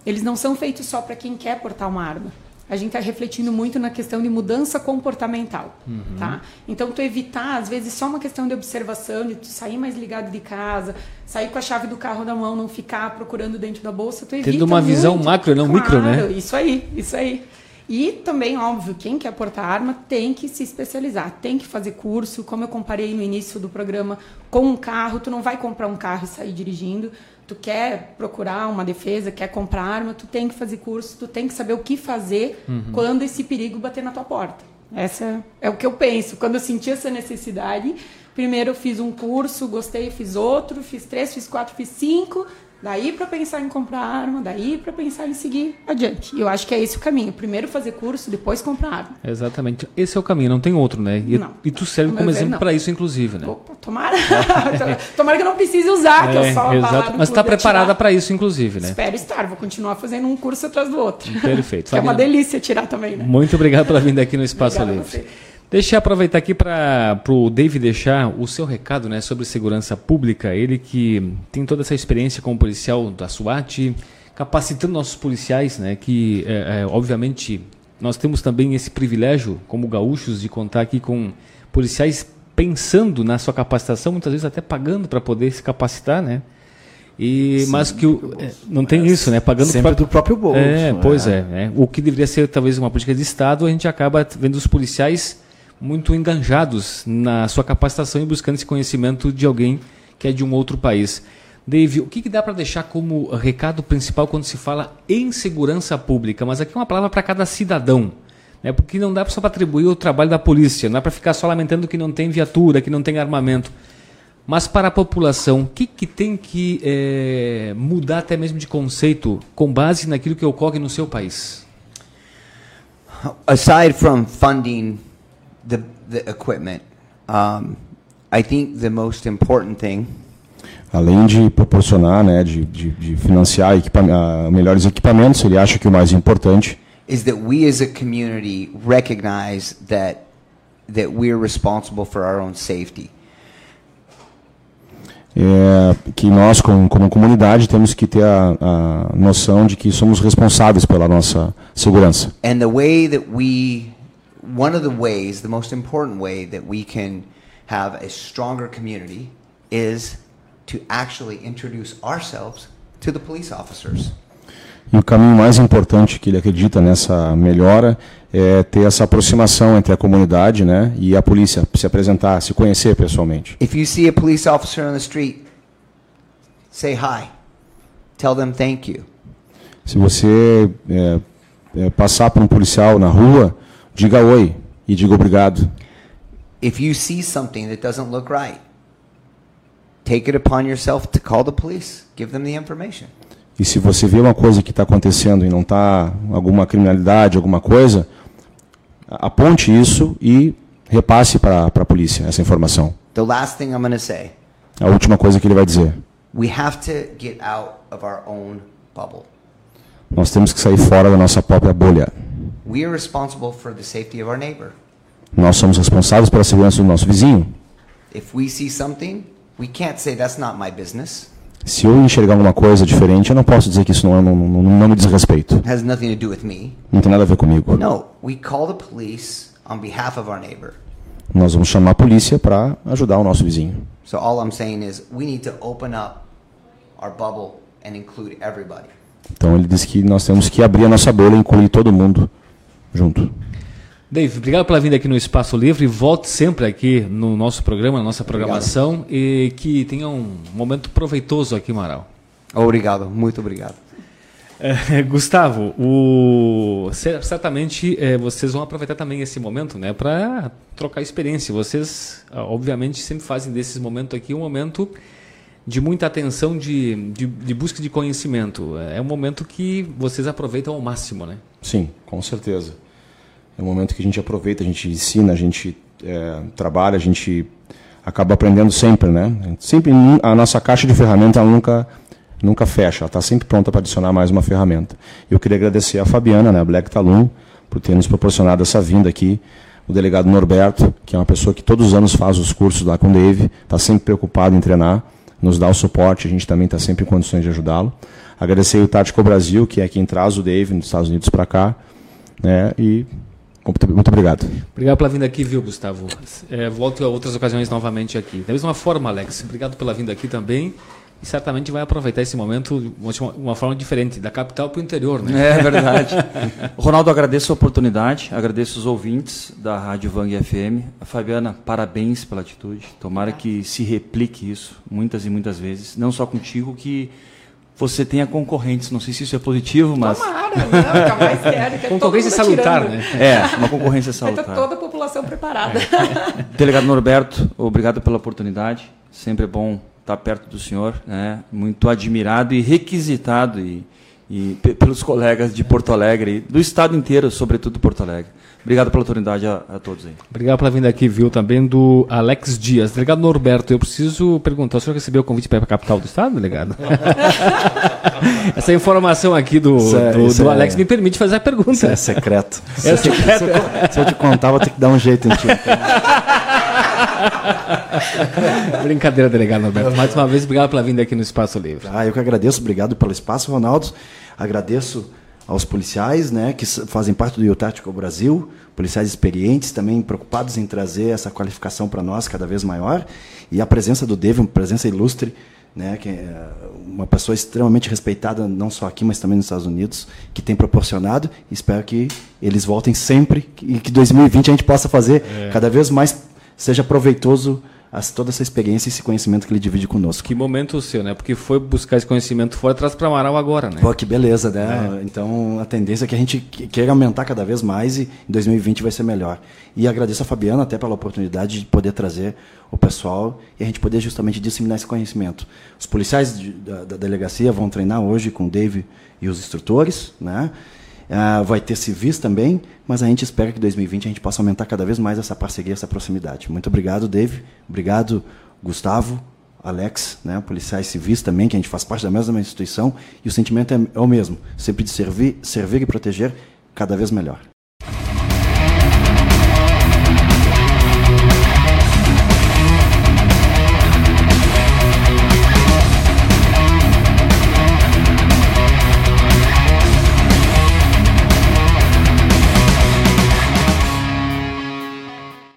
S2: Eles não são feitos só para quem quer portar uma arma. A gente está refletindo muito na questão de mudança comportamental, uhum. tá? Então, tu evitar, às vezes, só uma questão de observação, de tu sair mais ligado de casa, sair com a chave do carro na mão, não ficar procurando dentro da bolsa, tu evita
S1: Tendo uma
S2: muito.
S1: visão macro, não claro, micro, né?
S2: Isso aí, isso aí. E também, óbvio, quem quer portar arma tem que se especializar, tem que fazer curso. Como eu comparei no início do programa, com um carro, tu não vai comprar um carro e sair dirigindo. Tu quer procurar uma defesa, quer comprar arma, tu tem que fazer curso, tu tem que saber o que fazer uhum. quando esse perigo bater na tua porta. Essa é o que eu penso. Quando eu senti essa necessidade, primeiro eu fiz um curso, gostei, fiz outro, fiz três, fiz quatro, fiz cinco. Daí para pensar em comprar arma, daí para pensar em seguir adiante. E eu acho que é esse o caminho. Primeiro fazer curso, depois comprar arma.
S1: Exatamente. Esse é o caminho, não tem outro, né? E,
S2: não.
S1: e tu serve como exemplo para isso, inclusive, né?
S2: Opa, tomara. [LAUGHS] tomara que eu não precise usar, é, que eu só
S1: exato. Mas está preparada para isso, inclusive, né?
S2: Espero estar. Vou continuar fazendo um curso atrás do outro.
S1: Perfeito. [LAUGHS]
S2: que é uma delícia tirar também, né?
S1: Muito obrigado pela vinda aqui no Espaço Livre. Deixa eu aproveitar aqui para o Dave deixar o seu recado né, sobre segurança pública. Ele que tem toda essa experiência como policial da SWAT, capacitando nossos policiais, né, que é, é, obviamente nós temos também esse privilégio, como gaúchos, de contar aqui com policiais pensando na sua capacitação, muitas vezes até pagando para poder se capacitar, né? E, Sim, mas que o, é, não tem isso, né? Pagando
S3: sempre do próprio bolso.
S1: É, pois é. é. O que deveria ser talvez uma política de Estado, a gente acaba vendo os policiais muito enganjados na sua capacitação e buscando esse conhecimento de alguém que é de um outro país. Dave, o que, que dá para deixar como recado principal quando se fala em segurança pública? Mas aqui é uma palavra para cada cidadão. Né? Porque não dá só para atribuir o trabalho da polícia, não dá para ficar só lamentando que não tem viatura, que não tem armamento. Mas para a população, o que, que tem que é, mudar até mesmo de conceito com base naquilo que ocorre no seu país?
S6: Aside from funding the, the equipment. Um, I think the most important thing
S5: além de proporcionar, né, de, de, de financiar equipa uh, melhores equipamentos, ele acha que o mais importante
S6: is that we as a community recognize that that we're responsible for our own safety.
S5: É que nós, como, como comunidade, temos que ter a, a noção de que somos responsáveis pela nossa segurança.
S6: And the way that we one of the ways, the most important way that we can have a stronger community is to actually introduce ourselves to the police officers.
S5: E o caminho mais importante que ele acredita nessa melhora é ter essa aproximação entre a comunidade né, e a polícia, se apresentar, se conhecer pessoalmente.
S6: If you see a police officer on the street, say hi. Tell them thank you.
S5: Se você é, é, passar por um policial na rua, diga oi e diga obrigado.
S6: If you see something that doesn't look right, take it upon yourself to call the police. Give them the information.
S5: E se você vê uma coisa que está acontecendo e não está alguma criminalidade, alguma coisa, aponte isso e repasse para a polícia essa informação.
S6: The last thing I'm going to say
S5: A última coisa que ele vai dizer.
S6: we have to get out of our own bubble.
S5: Nós temos que sair fora da nossa própria bolha.
S6: We are responsible for the safety of our neighbor.
S5: Nós somos responsáveis pela segurança do nosso vizinho.
S6: If we see something, we can't say that's not my business.
S5: Se eu enxergar alguma coisa diferente, eu não posso dizer que isso não, é, não, não, não me diz respeito.
S6: It has nothing to do with me.
S5: Não tem nada a ver comigo.
S6: No, we call the police on behalf of our neighbor.
S5: Nós vamos chamar a polícia para ajudar o nosso vizinho.
S6: So all I'm saying is we need to open up our bubble and include everybody.
S5: Então ele diz que nós temos que abrir a nossa bolha e incluir todo mundo junto.
S1: Dave, obrigado pela vinda aqui no Espaço Livre. Volte sempre aqui no nosso programa, na nossa programação e que tenha um momento proveitoso aqui, Amaral.
S6: Obrigado, muito obrigado.
S1: É, Gustavo, o, cer- certamente é, vocês vão aproveitar também esse momento, né, para trocar experiência. Vocês, ah, obviamente, sempre fazem desses momentos aqui um momento de muita atenção, de, de, de busca de conhecimento. É um momento que vocês aproveitam ao máximo, né?
S5: Sim, com certeza. É um momento que a gente aproveita, a gente ensina, a gente é, trabalha, a gente acaba aprendendo sempre, né? Sempre a nossa caixa de ferramentas ela nunca nunca fecha, ela está sempre pronta para adicionar mais uma ferramenta. Eu queria agradecer a Fabiana, né, a Black Talum, por ter nos proporcionado essa vinda aqui. O delegado Norberto, que é uma pessoa que todos os anos faz os cursos lá com o Dave, está sempre preocupado em treinar, nos dá o suporte, a gente também está sempre em condições de ajudá-lo. Agradecer o Tático Brasil, que é quem traz o Dave dos Estados Unidos para cá, né? E muito, muito obrigado.
S1: Obrigado pela vinda aqui, viu, Gustavo? É, volto a outras ocasiões novamente aqui. Da mesma forma, Alex, obrigado pela vinda aqui também. E certamente vai aproveitar esse momento de uma, uma forma diferente, da capital para o interior, né?
S4: É verdade. [LAUGHS] Ronaldo, agradeço a oportunidade, agradeço os ouvintes da Rádio Vang FM. A Fabiana, parabéns pela atitude. Tomara que se replique isso muitas e muitas vezes. Não só contigo, que você tenha concorrentes. Não sei se isso é positivo, mas.
S2: Tomara, não, jamais quero. que é todo
S1: Concorrência salutar, né?
S4: É, uma concorrência salutar.
S2: toda a população preparada.
S4: Delegado Norberto, obrigado pela oportunidade. Sempre é bom estar perto do senhor, né? Muito admirado e requisitado e, e pe- pelos colegas de Porto Alegre, do estado inteiro, sobretudo Porto Alegre. Obrigado pela oportunidade a, a todos aí.
S1: Obrigado pela vinda aqui, viu, também do Alex Dias. Delegado Norberto, eu preciso perguntar, o senhor recebeu o convite para ir para a capital do estado, delegado? [LAUGHS] Essa informação aqui do,
S3: é-
S1: do, do
S3: é-
S1: Alex me permite fazer a pergunta.
S3: Isso é secreto.
S1: É secreto?
S3: Se eu te contar, vou ter que dar um jeito em ti. [LAUGHS] [LAUGHS]
S1: Brincadeira, delegado Norberto. Mais uma vez, obrigado pela vinda aqui no Espaço Livre.
S3: Ah, eu que agradeço, obrigado pelo espaço, Ronaldo. Agradeço aos policiais, né, que fazem parte do Tactical Brasil, policiais experientes, também preocupados em trazer essa qualificação para nós cada vez maior, e a presença do Dave, uma presença ilustre, né, que é uma pessoa extremamente respeitada não só aqui, mas também nos Estados Unidos, que tem proporcionado. Espero que eles voltem sempre e que 2020 a gente possa fazer cada vez mais seja proveitoso as, toda essa experiência e esse conhecimento que ele divide conosco.
S1: Que momento o seu, né? Porque foi buscar esse conhecimento fora, traz para Amaral agora, né?
S3: Pô, que beleza, né? Então a tendência é que a gente que- queira aumentar cada vez mais e em 2020 vai ser melhor. E agradeço a Fabiana até pela oportunidade de poder trazer o pessoal e a gente poder justamente disseminar esse conhecimento. Os policiais de- da, da delegacia vão treinar hoje com o Dave e os instrutores, né? Ah, vai ter civis também, mas a gente espera que em 2020 a gente possa aumentar cada vez mais essa parceria, essa proximidade. Muito obrigado, Dave. Obrigado, Gustavo. Alex, né, policiais civis também, que a gente faz parte da mesma instituição, e o sentimento é, é o mesmo, sempre de servir, servir e proteger cada vez melhor.